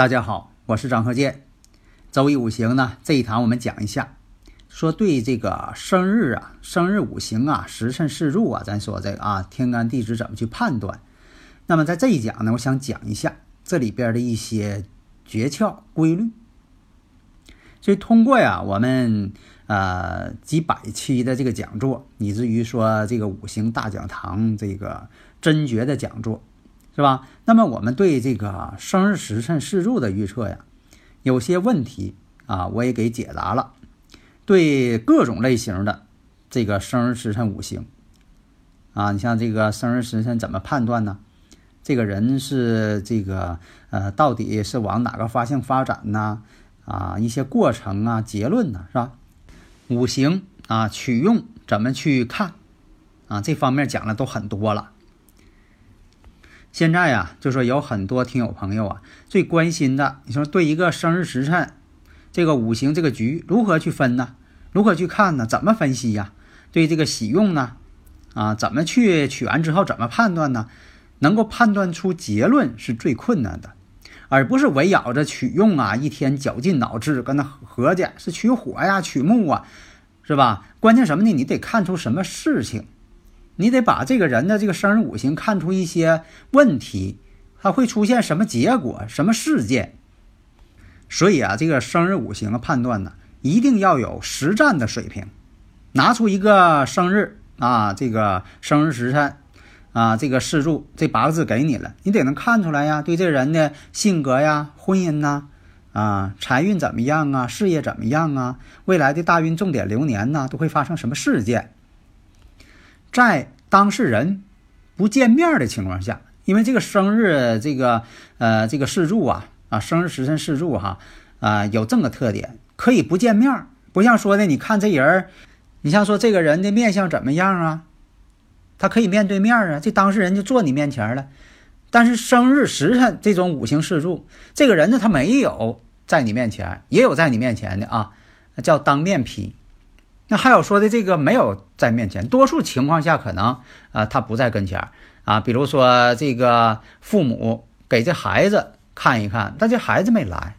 大家好，我是张鹤剑。周易五行呢，这一堂我们讲一下，说对这个生日啊、生日五行啊、时辰巳入啊，咱说这个啊，天干地支怎么去判断？那么在这一讲呢，我想讲一下这里边的一些诀窍、规律。所以通过呀，我们呃几百期的这个讲座，以至于说这个五行大讲堂这个真诀的讲座。是吧？那么我们对这个生日时辰四柱的预测呀，有些问题啊，我也给解答了。对各种类型的这个生日时辰五行啊，你像这个生日时辰怎么判断呢？这个人是这个呃，到底是往哪个方向发展呢？啊，一些过程啊，结论呢，是吧？五行啊，取用怎么去看啊？这方面讲的都很多了。现在呀，就说有很多听友朋友啊，最关心的，你说对一个生日时辰，这个五行这个局如何去分呢？如何去看呢？怎么分析呀？对这个喜用呢？啊，怎么去取完之后怎么判断呢？能够判断出结论是最困难的，而不是围绕着取用啊，一天绞尽脑汁跟那合计是取火呀、取木啊，是吧？关键什么呢？你得看出什么事情。你得把这个人的这个生日五行看出一些问题，他会出现什么结果、什么事件。所以啊，这个生日五行的判断呢，一定要有实战的水平。拿出一个生日啊，这个生日时辰啊，这个四柱这八个字给你了，你得能看出来呀。对这人的性格呀、婚姻呐、啊财运怎么样啊、事业怎么样啊、未来的大运重点流年呐，都会发生什么事件。在当事人不见面的情况下，因为这个生日这个呃这个四柱啊啊生日时辰四柱哈啊有这么个特点，可以不见面，不像说的你看这人，你像说这个人的面相怎么样啊，他可以面对面啊，这当事人就坐你面前了。但是生日时辰这种五行四柱，这个人呢他没有在你面前，也有在你面前的啊，叫当面批。那还有说的这个没有在面前，多数情况下可能啊他不在跟前啊，比如说这个父母给这孩子看一看，但这孩子没来，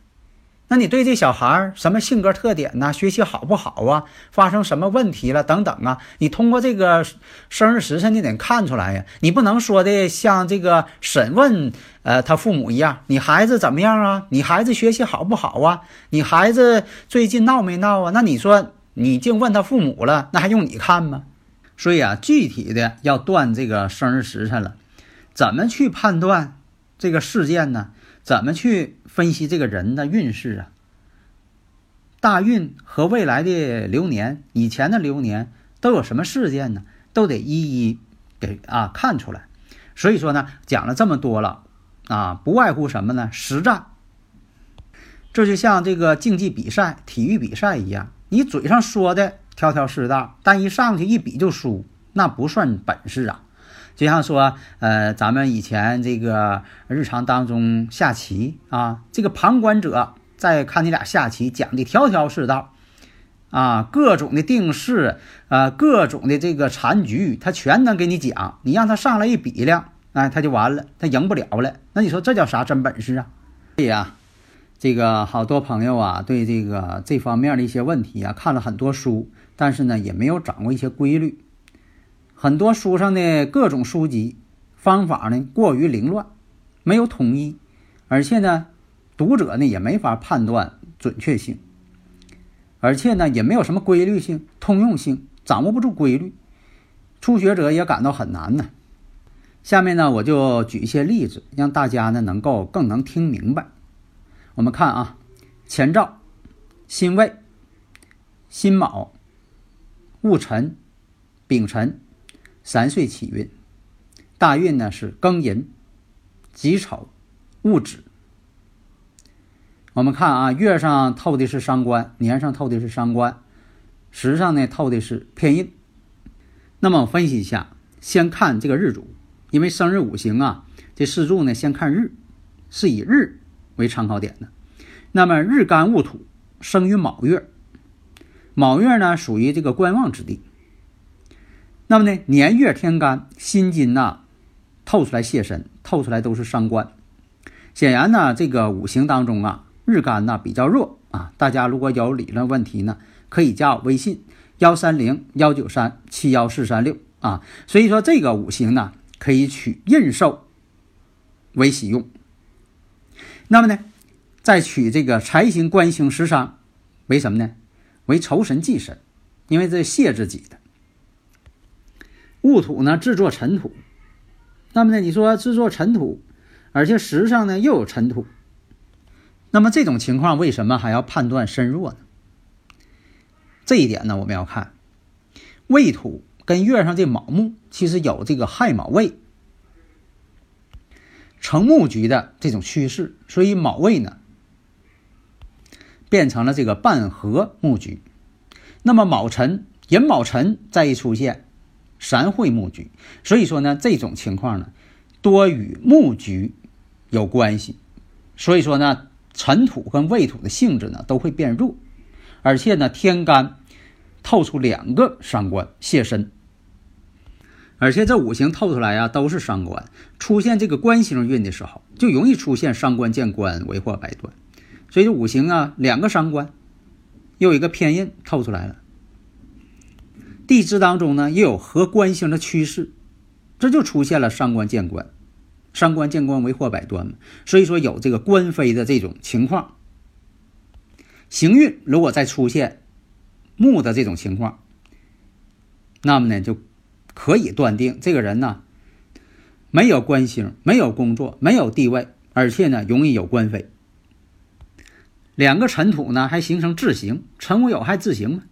那你对这小孩什么性格特点呢？学习好不好啊？发生什么问题了等等啊？你通过这个生日时辰你得看出来呀，你不能说的像这个审问呃他父母一样，你孩子怎么样啊？你孩子学习好不好啊？你孩子最近闹没闹啊？那你说？你净问他父母了，那还用你看吗？所以啊，具体的要断这个生日时辰了，怎么去判断这个事件呢？怎么去分析这个人的运势啊？大运和未来的流年，以前的流年都有什么事件呢？都得一一给啊看出来。所以说呢，讲了这么多了啊，不外乎什么呢？实战。这就像这个竞技比赛、体育比赛一样。你嘴上说的条条是道，但一上去一比就输，那不算本事啊。就像说，呃，咱们以前这个日常当中下棋啊，这个旁观者在看你俩下棋，讲的条条是道，啊，各种的定式，呃，各种的这个残局，他全能给你讲。你让他上来一比量，哎，他就完了，他赢不了了。那你说这叫啥真本事啊？对呀。这个好多朋友啊，对这个这方面的一些问题啊，看了很多书，但是呢，也没有掌握一些规律。很多书上的各种书籍方法呢，过于凌乱，没有统一，而且呢，读者呢也没法判断准确性，而且呢，也没有什么规律性、通用性，掌握不住规律，初学者也感到很难呢。下面呢，我就举一些例子，让大家呢能够更能听明白。我们看啊，前兆、辛未、辛卯、戊辰、丙辰三岁起运，大运呢是庚寅、己丑、戊子。我们看啊，月上透的是伤官，年上透的是伤官，时上呢透的是偏印。那么我分析一下，先看这个日主，因为生日五行啊，这四柱呢先看日，是以日为参考点的。那么日干戊土，生于卯月，卯月呢属于这个观望之地。那么呢年月天干辛金呐透出来泄身，透出来都是伤官。显然呢这个五行当中啊日干呢比较弱啊。大家如果有理论问题呢，可以加我微信。幺三零幺九三七幺四三六啊，所以说这个五行呢，可以取印寿为喜用。那么呢，再取这个财星、官星、食伤为什么呢？为酬神忌神，因为这泄自己的。戊土呢，制作尘土。那么呢，你说制作尘土，而且时上呢又有尘土，那么这种情况为什么还要判断身弱呢？这一点呢，我们要看未土跟月上这卯木，其实有这个亥卯未成木局的这种趋势，所以卯未呢变成了这个半合木局。那么卯辰寅卯辰再一出现，三会木局，所以说呢，这种情况呢多与木局有关系。所以说呢，辰土跟未土的性质呢都会变弱，而且呢天干。透出两个伤官泄身，而且这五行透出来呀，都是伤官。出现这个官星运的时候，就容易出现伤官见官，为祸百端。所以这五行啊，两个伤官，又有一个偏印透出来了。地支当中呢，又有合官星的趋势，这就出现了伤官见官，伤官见官为祸百端。所以说有这个官非的这种情况。行运如果再出现。木的这种情况，那么呢，就可以断定这个人呢，没有官星，没有工作，没有地位，而且呢，容易有官非。两个尘土呢，还形成自刑，辰午有害自刑嘛。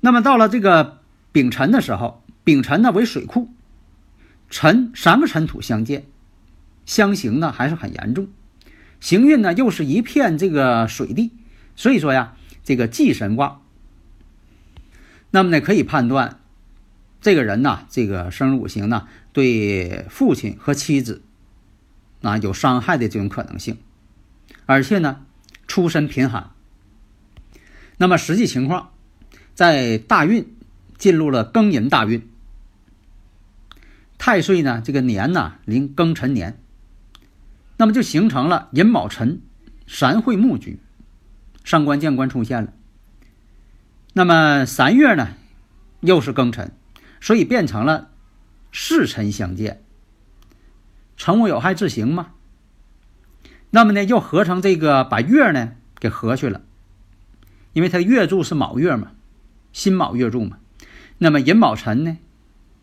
那么到了这个丙辰的时候，丙辰呢为水库，辰三个尘土相见，相刑呢还是很严重。行运呢又是一片这个水地，所以说呀，这个忌神卦。那么呢，可以判断，这个人呢，这个生日五行呢，对父亲和妻子啊有伤害的这种可能性，而且呢，出身贫寒。那么实际情况，在大运进入了庚寅大运，太岁呢，这个年呢临庚辰年，那么就形成了寅卯辰三会木局，上官见官出现了。那么三月呢，又是庚辰，所以变成了巳辰相见，辰午有害自刑嘛。那么呢，又合成这个把月呢给合去了，因为它月柱是卯月嘛，辛卯月柱嘛。那么寅卯辰呢，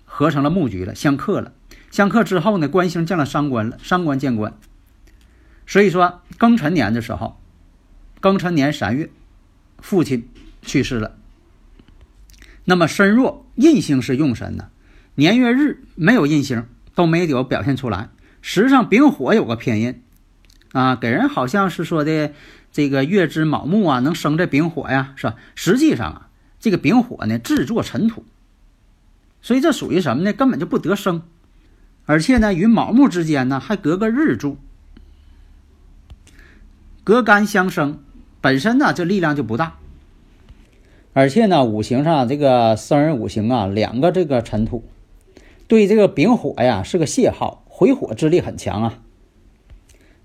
合成了木局了，相克了。相克之后呢，官星降了伤官了，伤官见官。所以说庚辰年的时候，庚辰年三月，父亲去世了。那么身弱，印星是用神呢，年月日没有印星，都没有表现出来。实际上丙火有个偏印，啊，给人好像是说的这个月支卯木啊，能生这丙火呀，是吧？实际上啊，这个丙火呢制作尘土，所以这属于什么呢？根本就不得生，而且呢与卯木之间呢还隔个日柱，隔干相生，本身呢这力量就不大。而且呢，五行上这个生日五行啊，两个这个尘土，对这个丙火呀是个泄耗，回火之力很强啊，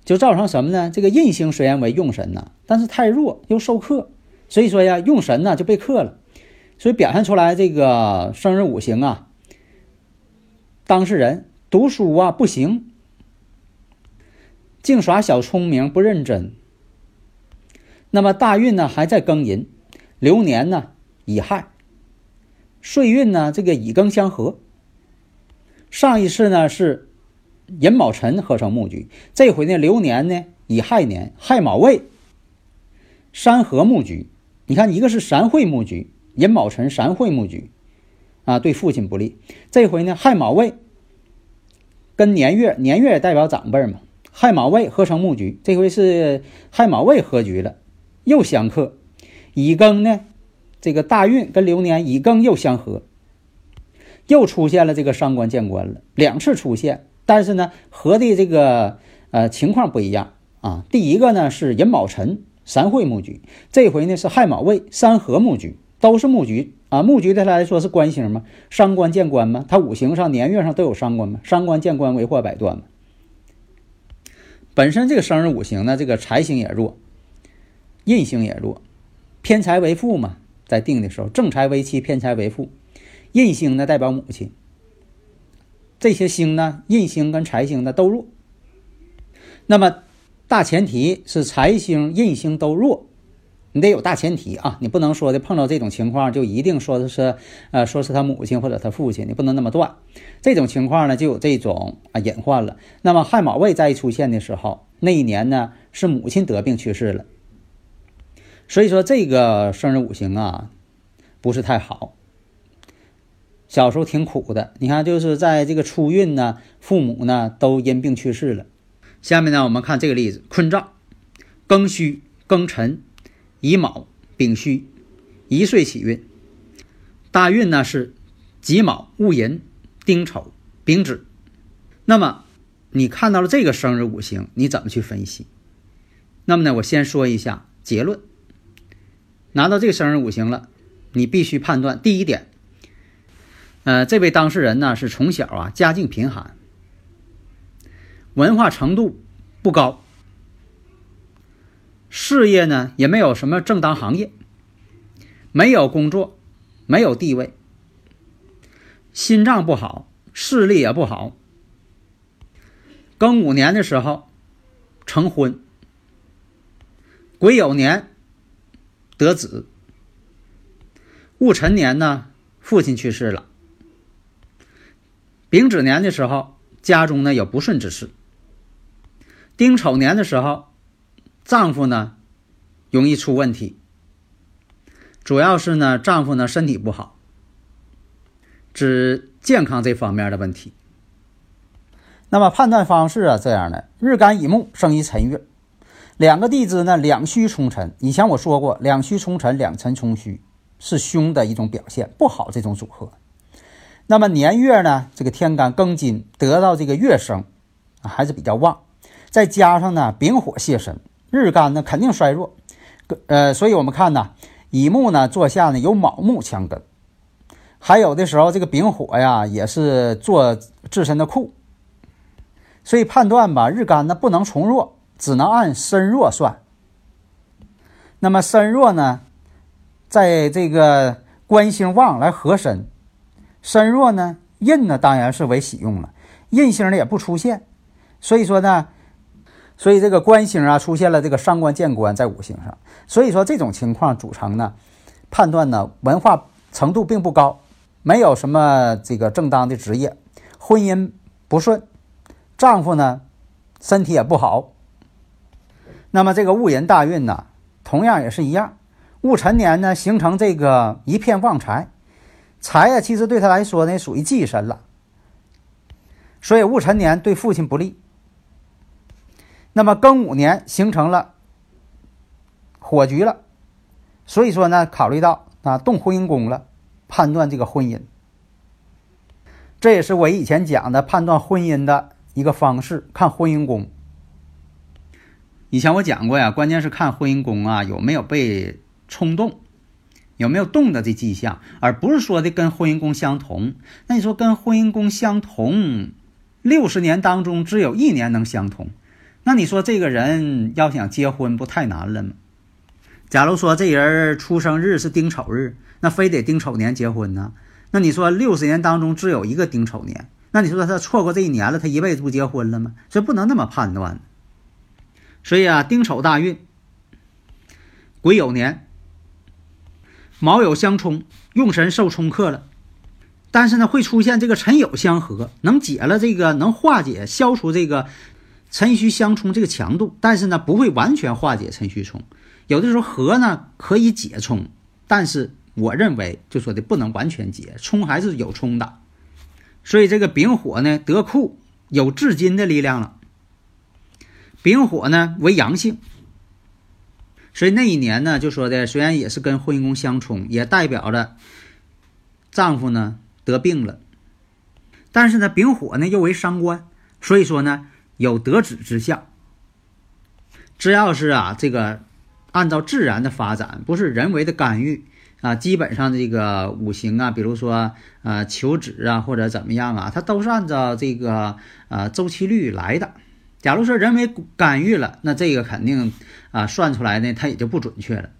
就造成什么呢？这个印星虽然为用神呢，但是太弱又受克，所以说呀，用神呢就被克了，所以表现出来这个生日五行啊，当事人读书啊不行，净耍小聪明不认真，那么大运呢还在庚寅。流年呢，乙亥；岁运呢，这个乙庚相合。上一次呢是寅卯辰合成木局，这回呢流年呢乙亥年亥卯未三合木局，你看，一个是三会木局，寅卯辰三会木局，啊，对父亲不利。这回呢，亥卯未跟年月，年月代表长辈嘛，亥卯未合成木局，这回是亥卯未合局了，又相克。乙庚呢，这个大运跟流年乙庚又相合，又出现了这个伤官见官了，两次出现，但是呢，合的这个呃情况不一样啊。第一个呢是寅卯辰。三会木局，这回呢是亥卯未三合木局，都是木局啊。木局对他来说是官星嘛，伤官见官嘛，他五行上年月上都有伤官嘛，伤官见官为祸百端嘛。本身这个生日五行呢，这个财星也弱，印星也弱，偏财为父嘛，在定的时候正财为妻，偏财为父，印星呢代表母亲，这些星呢，印星跟财星呢都弱，那么。大前提是财星、印星都弱，你得有大前提啊！你不能说的碰到这种情况就一定说的是，呃，说是他母亲或者他父亲，你不能那么断。这种情况呢，就有这种啊隐患了。那么亥卯未再出现的时候，那一年呢是母亲得病去世了，所以说这个生日五行啊不是太好，小时候挺苦的。你看，就是在这个初运呢，父母呢都因病去世了。下面呢，我们看这个例子：坤兆，庚戌、庚辰、乙卯、丙戌，一岁起运。大运呢是己卯、戊寅、丁丑、丙子。那么你看到了这个生日五行，你怎么去分析？那么呢，我先说一下结论。拿到这个生日五行了，你必须判断第一点，呃，这位当事人呢是从小啊家境贫寒。文化程度不高，事业呢也没有什么正当行业，没有工作，没有地位，心脏不好，视力也不好。庚午年的时候成婚，癸酉年得子，戊辰年呢父亲去世了，丙子年的时候家中呢有不顺之事。丁丑年的时候，丈夫呢容易出问题，主要是呢丈夫呢身体不好，指健康这方面的问题。那么判断方式啊，这样的。日干乙木生于辰月，两个地支呢两虚冲辰。以前我说过，两虚冲辰，两辰冲虚是凶的一种表现，不好这种组合。那么年月呢，这个天干庚金得到这个月生还是比较旺。再加上呢，丙火泄身，日干呢肯定衰弱，呃，所以我们看呢，乙木呢坐下呢有卯木强根，还有的时候这个丙火呀也是做自身的库，所以判断吧，日干呢不能从弱，只能按身弱算。那么身弱呢，在这个官星旺来合身，身弱呢印呢当然是为喜用了，印星呢也不出现，所以说呢。所以这个官星啊出现了这个伤官见官在五行上，所以说这种情况组成呢，判断呢文化程度并不高，没有什么这个正当的职业，婚姻不顺，丈夫呢身体也不好。那么这个戊寅大运呢，同样也是一样，戊辰年呢形成这个一片旺财，财呀其实对他来说呢属于忌神了，所以戊辰年对父亲不利。那么庚午年形成了火局了，所以说呢，考虑到啊动婚姻宫了，判断这个婚姻，这也是我以前讲的判断婚姻的一个方式，看婚姻宫。以前我讲过呀，关键是看婚姻宫啊有没有被冲动，有没有动的这迹象，而不是说的跟婚姻宫相同。那你说跟婚姻宫相同，六十年当中只有一年能相同。那你说这个人要想结婚不太难了吗？假如说这人出生日是丁丑日，那非得丁丑年结婚呢？那你说六十年当中只有一个丁丑年，那你说他错过这一年了，他一辈子不结婚了吗？这不能那么判断。所以啊，丁丑大运，癸酉年，卯酉相冲，用神受冲克了，但是呢会出现这个辰酉相合，能解了这个，能化解消除这个。辰戌相冲这个强度，但是呢不会完全化解辰戌冲，有的时候合呢可以解冲，但是我认为就说的不能完全解，冲还是有冲的。所以这个丙火呢得库有至金的力量了。丙火呢为阳性，所以那一年呢就说的虽然也是跟婚姻宫相冲，也代表着丈夫呢得病了，但是呢丙火呢又为伤官，所以说呢有得子之象。只要是啊这个按照自然的发展，不是人为的干预。啊，基本上这个五行啊，比如说呃求子啊或者怎么样啊，它都是按照这个呃周期率来的。假如说人为干预了，那这个肯定啊算出来呢，它也就不准确了。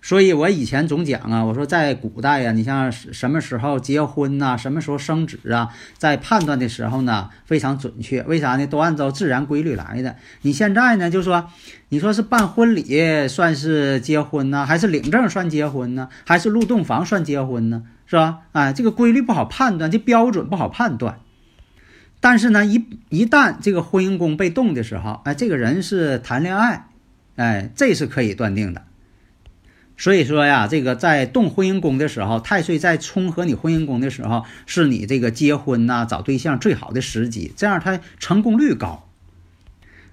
所以我以前总讲啊，我说在古代呀，你像什么时候结婚呐，什么时候生子啊，在判断的时候呢非常准确。为啥呢？都按照自然规律来的。你现在呢，就说你说是办婚礼算是结婚呢，还是领证算结婚呢，还是入洞房算结婚呢？是吧？哎，这个规律不好判断，这标准不好判断。但是呢，一一旦这个婚姻宫被动的时候，哎，这个人是谈恋爱，哎，这是可以断定的。所以说呀，这个在动婚姻宫的时候，太岁在冲合你婚姻宫的时候，是你这个结婚呐、找对象最好的时机，这样它成功率高。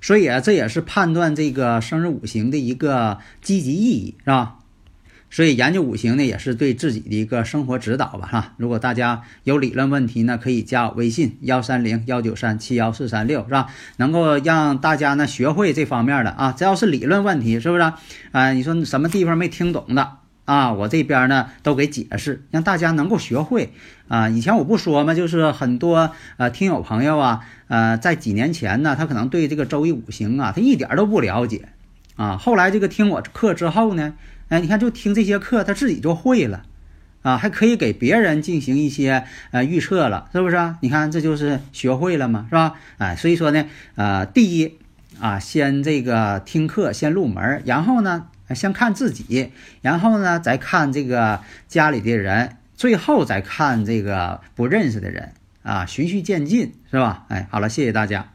所以啊，这也是判断这个生日五行的一个积极意义，是吧？所以研究五行呢，也是对自己的一个生活指导吧，哈。如果大家有理论问题呢，可以加我微信幺三零幺九三七幺四三六，是吧？能够让大家呢学会这方面的啊，只要是理论问题，是不是？啊，你说什么地方没听懂的啊，我这边呢都给解释，让大家能够学会啊。以前我不说嘛，就是很多呃听友朋友啊，呃，在几年前呢，他可能对这个周易五行啊，他一点都不了解啊。后来这个听我课之后呢。哎，你看，就听这些课，他自己就会了，啊，还可以给别人进行一些呃预测了，是不是啊？你看，这就是学会了嘛，是吧？哎，所以说呢，呃，第一啊，先这个听课，先入门，然后呢，先看自己，然后呢，再看这个家里的人，最后再看这个不认识的人，啊，循序渐进，是吧？哎，好了，谢谢大家。